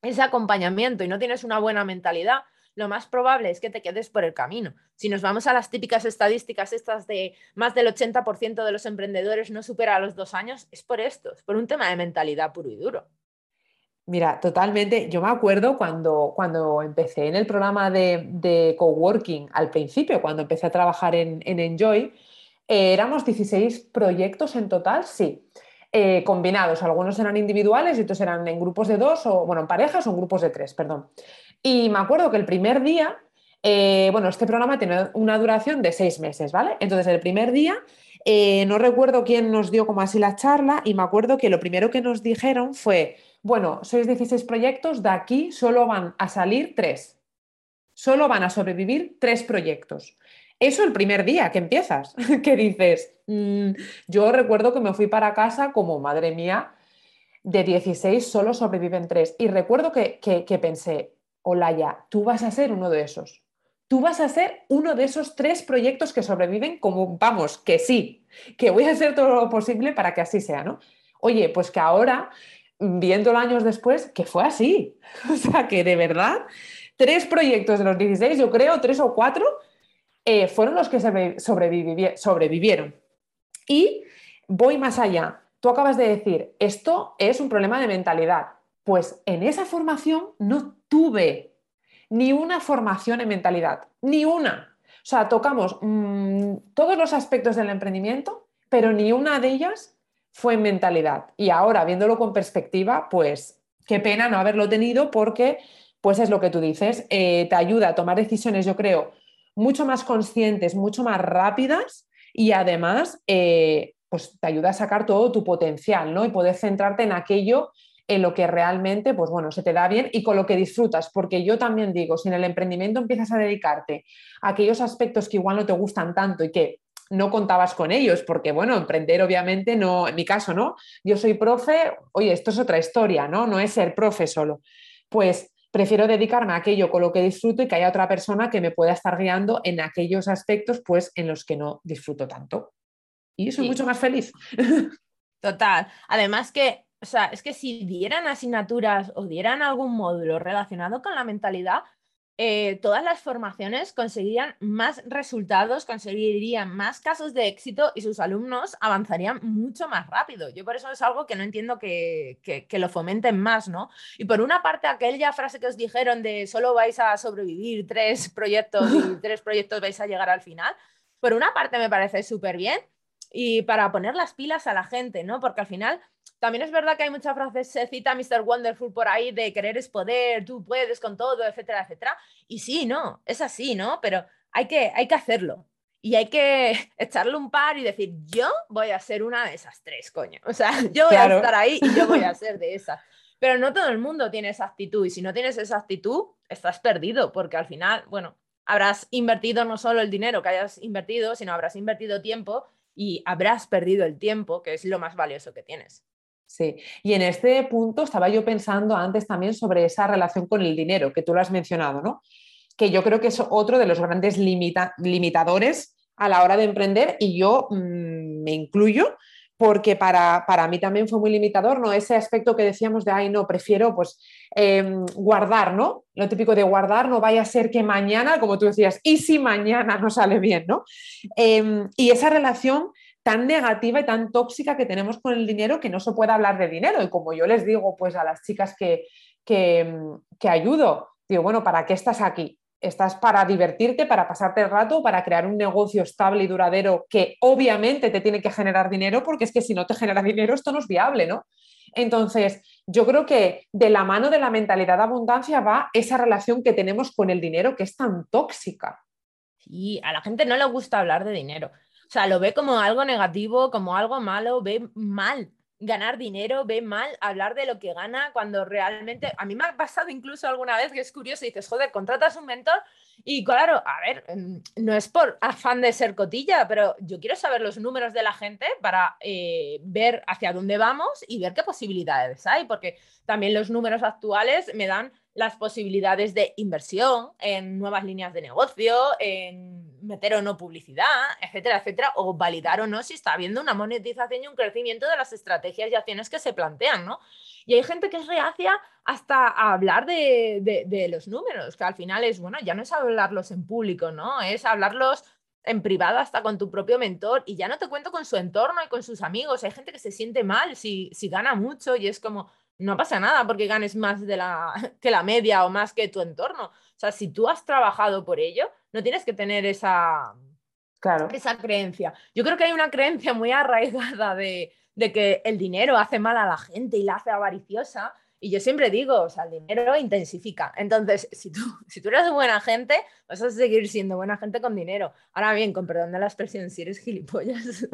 ese acompañamiento y no tienes una buena mentalidad, lo más probable es que te quedes por el camino. Si nos vamos a las típicas estadísticas estas de más del 80% de los emprendedores no supera los dos años, es por esto, es por un tema de mentalidad puro y duro. Mira, totalmente. Yo me acuerdo cuando, cuando empecé en el programa de, coworking al principio, cuando empecé a trabajar en, Enjoy, eh, éramos 16 proyectos en total, sí, eh, combinados. Algunos eran individuales y otros eran en grupos de dos, o bueno, en parejas o en grupos de tres, perdón. Y me acuerdo que el primer día, eh, bueno, este programa tiene una duración de seis meses, ¿vale? Entonces, el primer día, no recuerdo quién nos dio como así la charla y me acuerdo que lo primero que nos dijeron fue bueno, sois 16 proyectos, de aquí solo van a salir tres. Solo van a sobrevivir tres proyectos. Eso el primer día que empiezas, [laughs] que dices, mm, yo recuerdo que me fui para casa como, madre mía, de 16 solo sobreviven tres. Y recuerdo que, que, que pensé, Olaya, tú vas a ser uno de esos. Tú vas a ser uno de esos tres proyectos que sobreviven como, vamos, que sí, que voy a hacer todo lo posible para que así sea, ¿no? Oye, pues que ahora viéndolo años después, que fue así. [laughs] O sea, que de verdad, tres proyectos de los 16, yo creo, tres o cuatro, eh, fueron los que sobrevivieron. Y voy más allá. Tú acabas de decir, esto es un problema de mentalidad. Pues en esa formación no tuve ni una formación en mentalidad, ni una. O sea, tocamos mm, todos los aspectos del emprendimiento, pero ni una de ellas fue en mentalidad. Y ahora, viéndolo con perspectiva, pues qué pena no haberlo tenido porque, pues es lo que tú dices, eh, te ayuda a tomar decisiones, yo creo, mucho más conscientes, mucho más rápidas y además, eh, pues te ayuda a sacar todo tu potencial, ¿no? Y poder centrarte en aquello en lo que realmente, pues bueno, se te da bien y con lo que disfrutas, porque yo también digo, si en el emprendimiento empiezas a dedicarte a aquellos aspectos que igual no te gustan tanto y que no contabas con ellos, porque bueno, emprender obviamente no, en mi caso, ¿no? Yo soy profe, oye, esto es otra historia, ¿no? No es ser profe solo. Pues prefiero dedicarme a aquello con lo que disfruto y que haya otra persona que me pueda estar guiando en aquellos aspectos, pues en los que no disfruto tanto. Y soy mucho más feliz. [laughs] Total. Además que, o sea, es que si dieran asignaturas o dieran algún módulo relacionado con la mentalidad, eh, todas las formaciones conseguirían más resultados, conseguirían más casos de éxito y sus alumnos avanzarían mucho más rápido. Yo por eso es algo que no entiendo que, que, lo fomenten más, ¿no? Y por una parte, aquella frase que os dijeron de solo vais a sobrevivir tres proyectos y [laughs] tres proyectos vais a llegar al final, por una parte me parece súper bien y para poner las pilas a la gente, ¿no? Porque al final también es verdad que hay muchas frases, se cita Mr. Wonderful por ahí de querer es poder, tú puedes con todo, etcétera, etcétera. Y sí, no, es así, ¿no? Pero hay que, hay que hacerlo. Y hay que [laughs] echarle un par y decir, yo voy a ser una de esas tres, coño. O sea, [laughs] yo voy a estar ahí y yo voy a [laughs] ser de esas. Pero no todo el mundo tiene esa actitud. Y si no tienes esa actitud, estás perdido, porque al final, bueno, habrás invertido no solo el dinero que hayas invertido, sino habrás invertido tiempo y habrás perdido el tiempo, que es lo más valioso que tienes. Sí, y en este punto estaba yo pensando antes también sobre esa relación con el dinero, que tú lo has mencionado, ¿no? Que yo creo que es otro de los grandes limitadores a la hora de emprender y yo mm, me incluyo porque para, mí también fue muy limitador, ¿no? Ese aspecto que decíamos de, ay, no, prefiero pues em, guardar, ¿no? Lo típico de guardar, no vaya a ser que mañana, como tú decías, y si mañana no sale bien, ¿no? Em, y esa relación tan negativa y tan tóxica que tenemos con el dinero que no se puede hablar de dinero. Y como yo les digo pues a las chicas que, que, que ayudo, digo, bueno, ¿para qué estás aquí? estás para divertirte, para pasarte el rato, para crear un negocio estable y duradero que obviamente te tiene que generar dinero, porque es que si no te genera dinero esto no es viable, ¿no? Entonces, yo creo que de la mano de la mentalidad de abundancia va esa relación que tenemos con el dinero que es tan tóxica. Y a la gente no le gusta hablar de dinero. O sea, lo ve como algo negativo, como algo malo, ve mal ganar dinero, ve mal hablar de lo que gana cuando realmente, a mí me ha pasado incluso alguna vez que es curioso, y dices, joder, contratas un mentor y claro, a ver, mm, no es por afán de ser cotilla, pero yo quiero saber los números de la gente para eh, ver hacia dónde vamos y ver qué posibilidades hay, porque también los números actuales me dan las posibilidades de inversión en nuevas líneas de negocio, en meter o no publicidad, etcétera, etcétera, o validar o no si está habiendo una monetización y un crecimiento de las estrategias y acciones que se plantean, ¿no? Y hay gente que es reacia hasta a hablar de, de los números, que al final es, bueno, ya no es hablarlos en público, ¿no? Es hablarlos en privado hasta con tu propio mentor y ya no te cuento con su entorno y con sus amigos. Hay gente que se siente mal si, si gana mucho y es como, no pasa nada porque ganes más de la, [laughs] que la media o más que tu entorno. O sea, si tú has trabajado por ello, no tienes que tener esa, claro. esa creencia. Yo creo que hay una creencia muy [laughs] arraigada de, de que el dinero hace mal a la gente y la hace avariciosa. Y yo siempre digo, o sea, el dinero intensifica. Entonces, [laughs] si tú, si tú eres buena gente, vas a seguir siendo buena gente con dinero. Ahora bien, con perdón de la expresión, si eres gilipollas,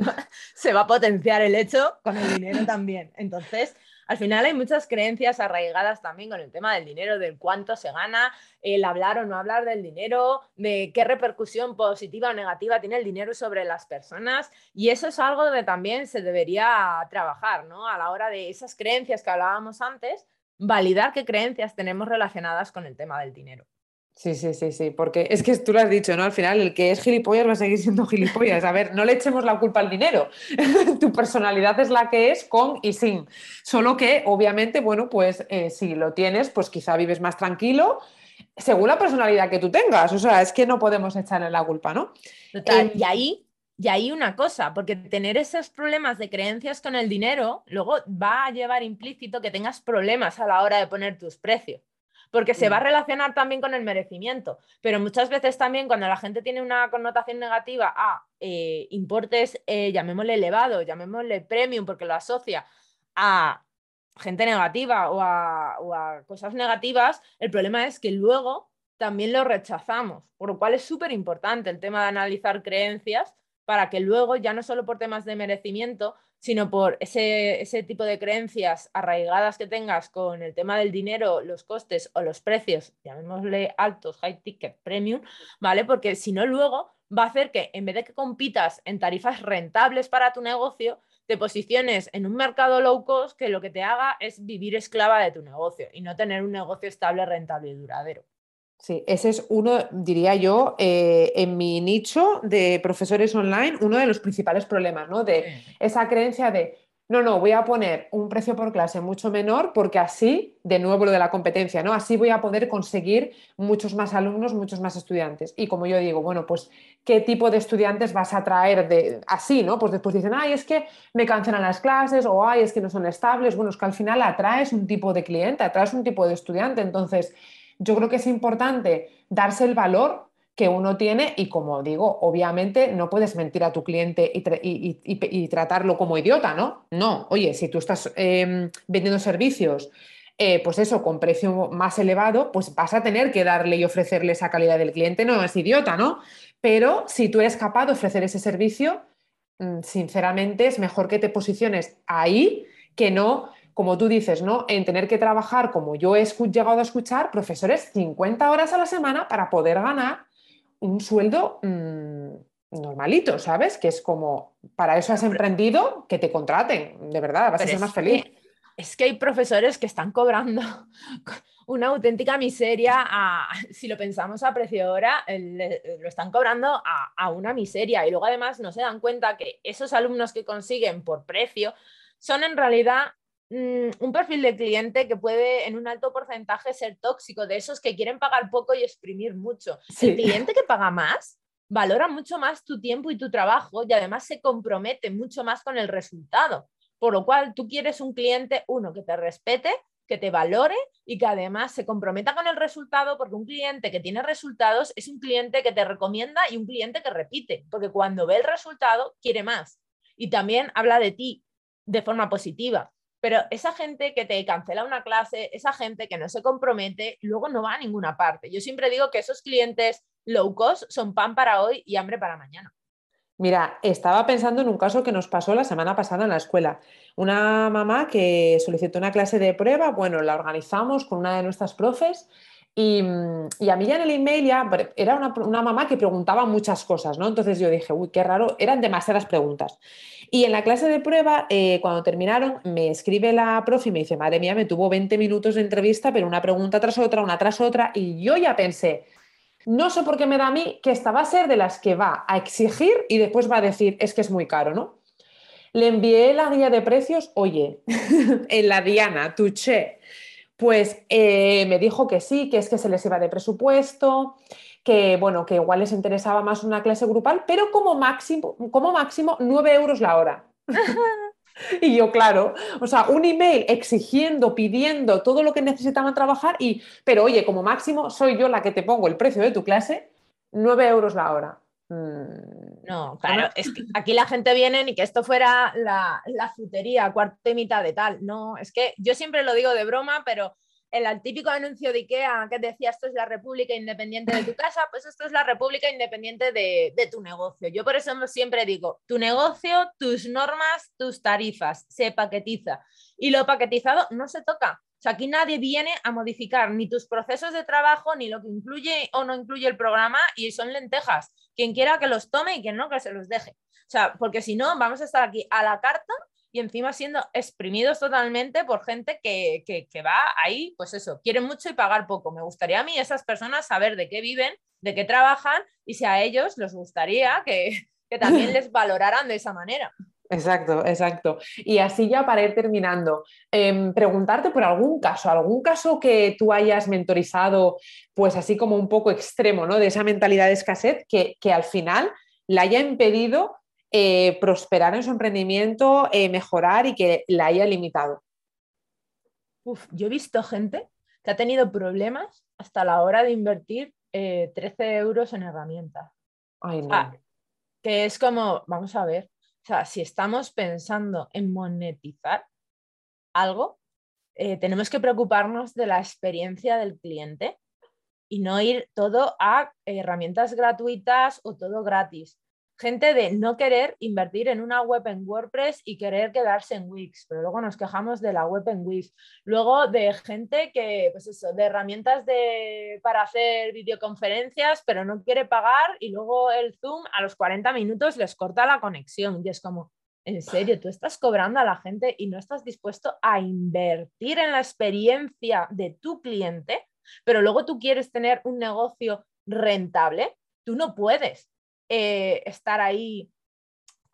se va a potenciar el hecho con el dinero también. Entonces, al final hay muchas creencias arraigadas también con el tema del dinero, del cuánto se gana, el hablar o no hablar del dinero, de qué repercusión positiva o negativa tiene el dinero sobre las personas. Y eso es algo que también se debería trabajar, ¿no? A la hora de esas creencias que hablábamos antes, validar qué creencias tenemos relacionadas con el tema del dinero. Sí, sí, sí, sí, porque es que tú lo has dicho, ¿no? Al final, el que es gilipollas va a seguir siendo [laughs] gilipollas. A ver, no le echemos la culpa al dinero. [laughs] tu personalidad es la que es con y sin. Solo que, obviamente, bueno, pues eh, si lo tienes, pues quizá vives más tranquilo, según la personalidad que tú tengas. O sea, es que no podemos echarle la culpa, ¿no? Total, y ahí y ahí una cosa, porque tener esos problemas de creencias con el dinero luego va a llevar implícito que tengas problemas a la hora de poner tus precios, porque se va a mm. relacionar también con el merecimiento, pero muchas veces también cuando la gente tiene una connotación negativa a eh, importes, eh, llamémosle elevado, llamémosle premium, porque lo asocia a gente negativa o a, o a cosas negativas, el problema es que luego también lo rechazamos, por lo cual es súper importante el tema de analizar creencias para que luego, ya no solo por temas de merecimiento, sino por ese, ese, tipo de creencias arraigadas que tengas con el tema del dinero, los costes o los precios, llamémosle altos, high ticket, premium, ¿vale? Porque si no, luego va a hacer que en vez de que compitas en tarifas rentables para tu negocio, te posiciones en un mercado low cost que lo que te haga es vivir esclava de tu negocio y no tener un negocio estable, rentable y duradero. Sí, ese es uno, diría yo, eh, en mi nicho de profesores online, uno de los principales problemas, ¿no? De esa creencia de, no, no, voy a poner un precio por clase mucho menor porque así, de nuevo lo de la competencia, ¿no? Así voy a poder conseguir muchos más alumnos, muchos más estudiantes. Y como yo digo, bueno, pues, ¿qué tipo de estudiantes vas a traer de así, ¿no? Pues después dicen, ay, es que me cancelan las clases o ay, es que no son estables. Bueno, es que al final atraes un tipo de cliente, atraes un tipo de estudiante. Entonces, yo creo que es importante darse el valor que uno tiene y como digo, obviamente no puedes mentir a tu cliente y, tratarlo como idiota, ¿no? No, oye, si tú estás em, vendiendo servicios, eh, pues eso, con precio más elevado, pues vas a tener que darle y ofrecerle esa calidad del cliente, no es idiota, ¿no? Pero si tú eres capaz de ofrecer ese servicio, mm, sinceramente es mejor que te posiciones ahí que no como tú dices, ¿no? En tener que trabajar, como yo he llegado a escuchar, profesores 50 horas a la semana para poder ganar un sueldo mm, normalito, ¿sabes? Que es como, para eso has emprendido, que te contraten, de verdad, vas a ser más feliz. es que hay profesores que están cobrando [laughs] una auténtica miseria, si lo pensamos a precio hora, lo están cobrando a, a una miseria y luego además no se dan cuenta que esos alumnos que consiguen por precio son en realidad un perfil de cliente que puede en un alto porcentaje ser tóxico, de esos que quieren pagar poco y exprimir mucho. El cliente que paga más valora mucho más tu tiempo y tu trabajo y además se compromete mucho más con el resultado. Por lo cual tú quieres un cliente, uno, que te respete, que te valore y que además se comprometa con el resultado, porque un cliente que tiene resultados es un cliente que te recomienda y un cliente que repite, porque cuando ve el resultado quiere más. Y también habla de ti de forma positiva. Pero esa gente que te cancela una clase, esa gente que no se compromete, luego no va a ninguna parte. Yo siempre digo que esos clientes low cost son pan para hoy y hambre para mañana. Mira, estaba pensando en un caso que nos pasó la semana pasada en la escuela. Una mamá que solicitó una clase de prueba, bueno, la organizamos con una de nuestras profes y, a mí ya en el email ya era una, mamá que preguntaba muchas cosas, ¿no? Entonces yo dije, uy, qué raro, eran demasiadas preguntas. Y en la clase de prueba, eh, cuando terminaron, me escribe la profe y me dice, madre mía, me tuvo 20 minutos de entrevista, pero una pregunta tras otra, una tras otra, y yo ya pensé, no sé por qué me da a mí que esta va a ser de las que va a exigir y después va a decir, es que es muy caro, ¿no? Le envié la guía de precios, oye, [laughs] en la Diana, Tuché, pues eh, me dijo que sí, que es que se les iba de presupuesto, que bueno, que igual les interesaba más una clase grupal, pero como máximo, como máximo 9 euros la hora. [laughs] Y yo, claro, o sea, un email exigiendo, pidiendo todo lo que necesitaban trabajar y, pero oye, como máximo soy yo la que te pongo el precio de tu clase, 9 euros la hora. Mm, no, claro, es que aquí la gente viene y que esto fuera la, la frutería, cuarta y mitad de tal. No, es que yo siempre lo digo de broma, pero el típico anuncio de IKEA que decía esto es la república independiente de tu casa, pues esto es la república independiente de, tu negocio. Yo por eso siempre digo, tu negocio, tus normas, tus tarifas, se paquetiza. Y lo paquetizado no se toca. O sea, aquí nadie viene a modificar ni tus procesos de trabajo, ni lo que incluye o no incluye el programa, y son lentejas. Quien quiera que los tome y quien no, que se los deje. O sea, porque si no, vamos a estar aquí a la carta y encima siendo exprimidos totalmente por gente que, va ahí, pues eso, quieren mucho y pagar poco. Me gustaría a mí esas personas saber de qué viven, de qué trabajan y si a ellos les gustaría que, también [laughs] les valoraran de esa manera. Exacto, exacto. Y así ya para ir terminando, em, preguntarte por algún caso, algún caso que tú hayas mentorizado, pues así como un poco extremo, ¿no? De esa mentalidad de escasez que, que al final la haya impedido eh, prosperar en su emprendimiento, eh, mejorar y que la haya limitado? Uf, yo he visto gente que ha tenido problemas hasta la hora de invertir 13 eh, euros en herramientas. que es como, vamos a ver, o sea, si estamos pensando en monetizar algo, tenemos que preocuparnos de la experiencia del cliente y no ir todo a herramientas gratuitas o todo gratis gente de no querer invertir en una web en WordPress y querer quedarse en Wix, pero luego nos quejamos de la web en Wix. Luego de gente que, pues eso, de herramientas de, para hacer videoconferencias, pero no quiere pagar y luego el Zoom a los 40 minutos les corta la conexión. Y es como, en serio, tú estás cobrando a la gente y no estás dispuesto a invertir en la experiencia de tu cliente, pero luego tú quieres tener un negocio rentable, tú no puedes eh, estar ahí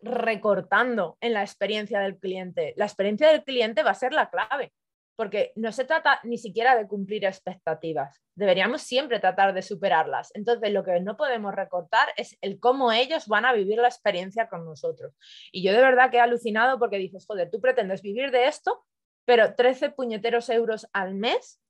recortando en la experiencia del cliente. La experiencia del cliente va a ser la clave, porque no se trata ni siquiera de cumplir expectativas. Deberíamos siempre tratar de superarlas. Entonces, lo que no podemos recortar es el cómo ellos van a vivir la experiencia con nosotros. Y yo de verdad que he alucinado porque dices, joder, tú pretendes vivir de esto, pero 13 puñeteros euros al mes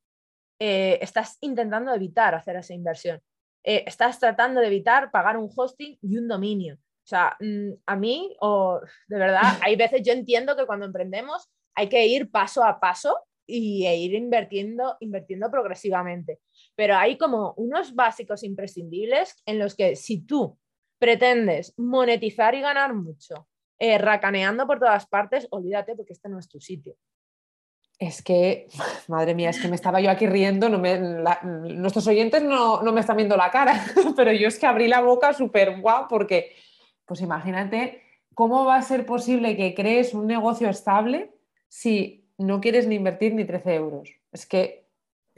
eh, estás intentando evitar hacer esa inversión. Eh, estás tratando de evitar pagar un hosting y un dominio. O sea, mm, a mí, o de verdad, [laughs] hay veces yo entiendo que cuando emprendemos hay que ir paso a paso y e ir invirtiendo, invirtiendo progresivamente. Pero hay como unos básicos imprescindibles en los que si tú pretendes monetizar y ganar mucho, eh, racaneando por todas partes, olvídate porque este no es tu sitio. Es que, [laughs] madre mía, es que me estaba yo aquí riendo, nuestros oyentes no, me están viendo la cara, [laughs] pero yo es que abrí la boca súper guau porque, pues imagínate cómo va a ser posible que crees un negocio estable si no quieres ni invertir ni 13 euros. Es que,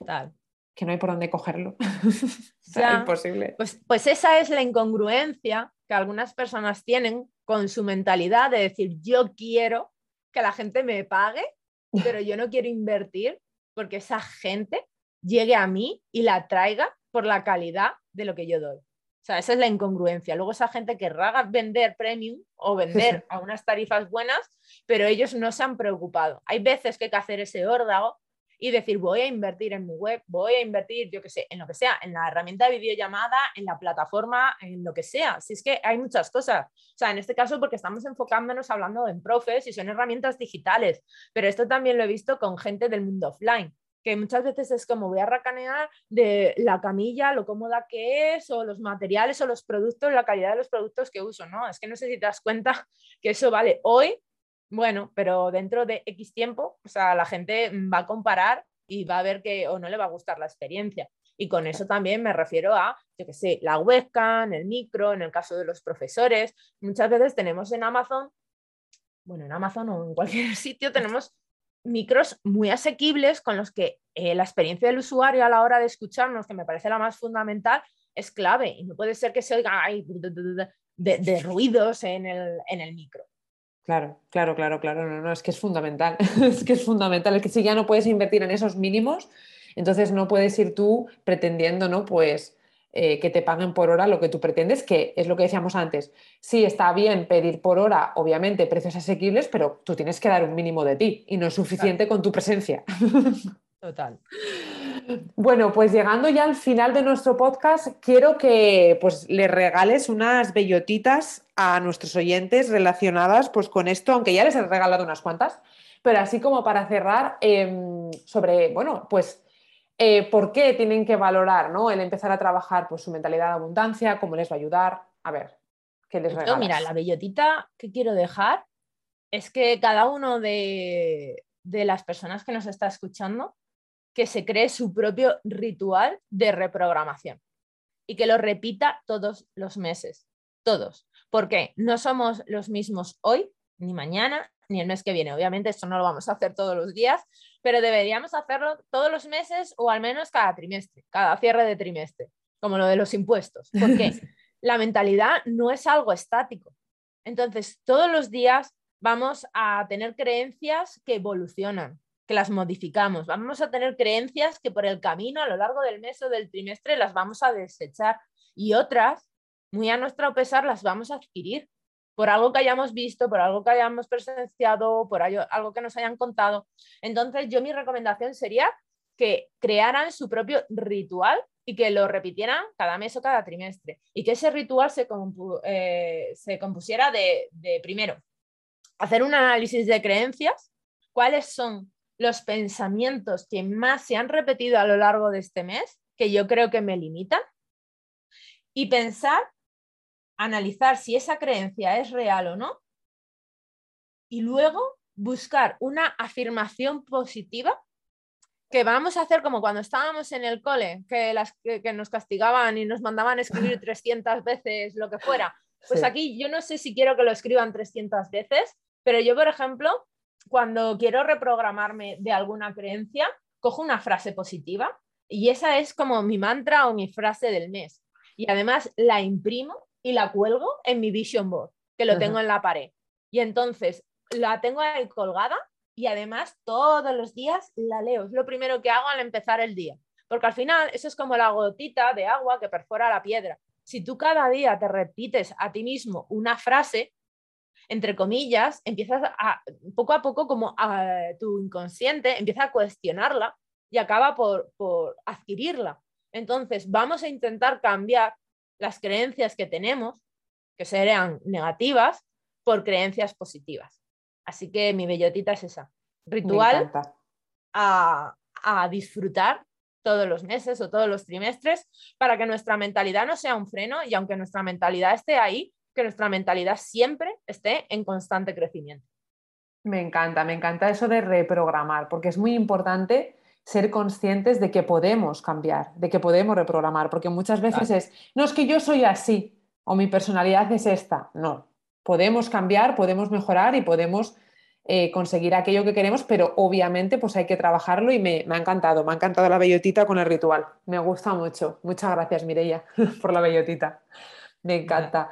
Tal. que no hay por dónde cogerlo. [laughs] imposible. Pues, pues esa es la incongruencia que algunas personas tienen con su mentalidad de decir, yo quiero que la gente me pague pero yo no quiero invertir porque esa gente llegue a mí y la traiga por la calidad de lo que yo doy. O sea, esa es la incongruencia. Luego esa gente querrá vender premium o vender a unas tarifas buenas, pero ellos no se han preocupado. Hay veces que hay que hacer ese órdago y decir, voy a invertir en mi web, voy a invertir, yo qué sé, en lo que sea, en la herramienta de videollamada, en la plataforma, en lo que sea. Si es que hay muchas cosas. O sea, en este caso porque estamos enfocándonos hablando en profes y son herramientas digitales, pero esto también lo he visto con gente del mundo offline que muchas veces es como voy a racanear de la camilla, lo cómoda que es, o los materiales o los productos, la calidad de los productos que uso, ¿no? Es que no sé si te das cuenta que eso vale hoy, bueno, pero dentro de X tiempo, o sea, la gente va a comparar y va a ver que o no le va a gustar la experiencia. Y con eso también me refiero a, yo qué sé, la webcam, el micro, en el caso de los profesores. Muchas veces tenemos en Amazon, bueno, en Amazon o en cualquier [laughs] sitio tenemos micros muy asequibles con los que eh, la experiencia del usuario a la hora de escucharnos, que me parece la más fundamental, es clave. Y no puede ser que se oiga de, ruidos en el, en el micro. Claro, claro, claro, claro. No, no, es que es fundamental. [laughs] es que es fundamental. Es que si ya no puedes invertir en esos mínimos, entonces no puedes ir tú pretendiendo, ¿no? Pues eh, que te paguen por hora lo que tú pretendes, que es lo que decíamos antes. Sí, está bien pedir por hora, obviamente, precios asequibles, pero tú tienes que dar un mínimo de ti y no es suficiente con tu presencia. [laughs] Total. Bueno, pues llegando ya al final de nuestro podcast, quiero que pues, le regales unas bellotitas a nuestros oyentes relacionadas pues, con esto, aunque ya les he regalado unas cuantas, pero así como para cerrar em, sobre, bueno, pues eh, por qué tienen que valorar ¿no? el empezar a trabajar pues, su mentalidad de abundancia, cómo les va a ayudar. A ver, ¿qué les regalas? mira, la bellotita que quiero dejar es que cada uno de, de las personas que nos está escuchando que se cree su propio ritual de reprogramación y que lo repita todos los meses, todos. Porque no somos los mismos hoy, ni mañana, ni el mes que viene. Obviamente esto no lo vamos a hacer todos los días, pero deberíamos hacerlo todos los meses o al menos cada trimestre, cada cierre de trimestre, como lo de los impuestos, porque [laughs] la mentalidad no es algo estático. Entonces, todos los días vamos a tener creencias que evolucionan, que las modificamos, vamos a tener creencias que por el camino a lo largo del mes o del trimestre las vamos a desechar y otras, muy a nuestro pesar, las vamos a adquirir por algo que hayamos visto, por algo que hayamos presenciado, por algo que nos hayan contado. Entonces, yo mi recomendación sería que crearan su propio ritual y que lo repitieran cada mes o cada trimestre. Y que ese ritual se, eh, se compusiera de, de, primero, hacer un análisis de creencias, cuáles son los pensamientos que más se han repetido a lo largo de este mes, que yo creo que me limitan, y pensar analizar si esa creencia es real o no y luego buscar una afirmación positiva que vamos a hacer como cuando estábamos en el cole, que, las, que, nos castigaban y nos mandaban escribir [laughs] 300 veces lo que fuera. Pues aquí yo no sé si quiero que lo escriban 300 veces, pero yo, por ejemplo, cuando quiero reprogramarme de alguna creencia, cojo una frase positiva y esa es como mi mantra o mi frase del mes. Y además la imprimo y la cuelgo en mi vision board, que lo tengo en la pared. Y entonces la tengo ahí colgada y además todos los días la leo. Es lo primero que hago al empezar el día. Porque al final eso es como la gotita de agua que perfora la piedra. Si tú cada día te repites a ti mismo una frase, entre comillas, empiezas a, poco a poco como a, tu inconsciente empieza a cuestionarla y acaba por, por adquirirla. Entonces, vamos a intentar cambiar las creencias que tenemos, que serían negativas, por creencias positivas. Así que mi bellotita es esa. Ritual a, a disfrutar todos los meses o todos los trimestres para que nuestra mentalidad no sea un freno y aunque nuestra mentalidad esté ahí, que nuestra mentalidad siempre esté en constante crecimiento. Me encanta, me encanta eso de reprogramar, porque es muy importante ser conscientes de que podemos cambiar, de que podemos reprogramar, porque muchas veces es, no es que yo soy así o mi personalidad es esta, no, podemos cambiar, podemos mejorar y podemos eh, conseguir aquello que queremos, pero obviamente pues hay que trabajarlo y me, me, ha encantado, me ha encantado la bellotita con el ritual, me gusta mucho. Muchas gracias Mireia [laughs] por la bellotita. Me encanta.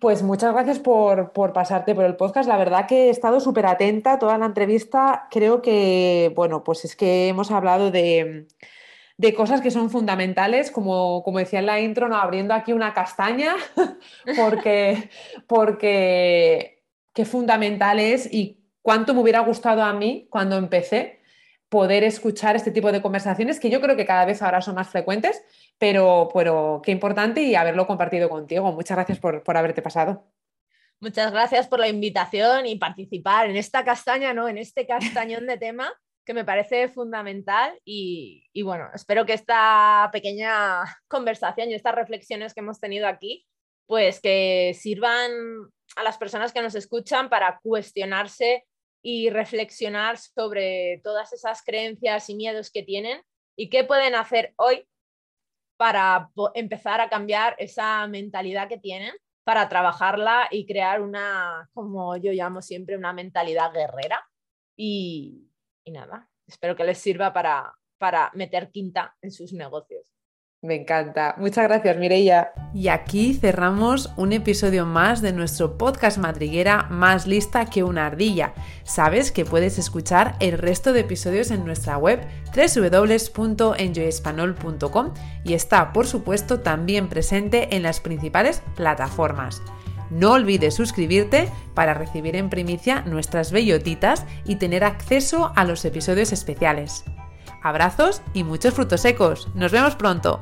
Pues muchas gracias por, pasarte por el podcast. La verdad que he estado súper atenta toda la entrevista. Creo que, bueno, pues es que hemos hablado de, de cosas que son fundamentales, como, como decía en la intro, ¿no? abriendo aquí una castaña, [laughs] porque, porque qué fundamental es y cuánto me hubiera gustado a mí cuando empecé poder escuchar este tipo de conversaciones que yo creo que cada vez ahora son más frecuentes, pero, pero qué importante y haberlo compartido contigo. Muchas gracias por, por haberte pasado. Muchas gracias por la invitación y participar en esta castaña, ¿no? En este castañón de tema que me parece fundamental y, y, bueno, espero que esta pequeña conversación y estas reflexiones que hemos tenido aquí, pues que sirvan a las personas que nos escuchan para cuestionarse y reflexionar sobre todas esas creencias y miedos que tienen y qué pueden hacer hoy para empezar a cambiar esa mentalidad que tienen, para trabajarla y crear una, como yo llamo siempre, una mentalidad guerrera. Y, y nada, espero que les sirva para, para meter quinta en sus negocios. Me encanta. Muchas gracias, Mireia. Y aquí cerramos un episodio más de nuestro podcast madriguera Más lista que una ardilla. Sabes que puedes escuchar el resto de episodios en nuestra web www.enjoyespanol.com y está, por supuesto, también presente en las principales plataformas. No olvides suscribirte para recibir en primicia nuestras bellotitas y tener acceso a los episodios especiales. Abrazos y muchos frutos secos. Nos vemos pronto.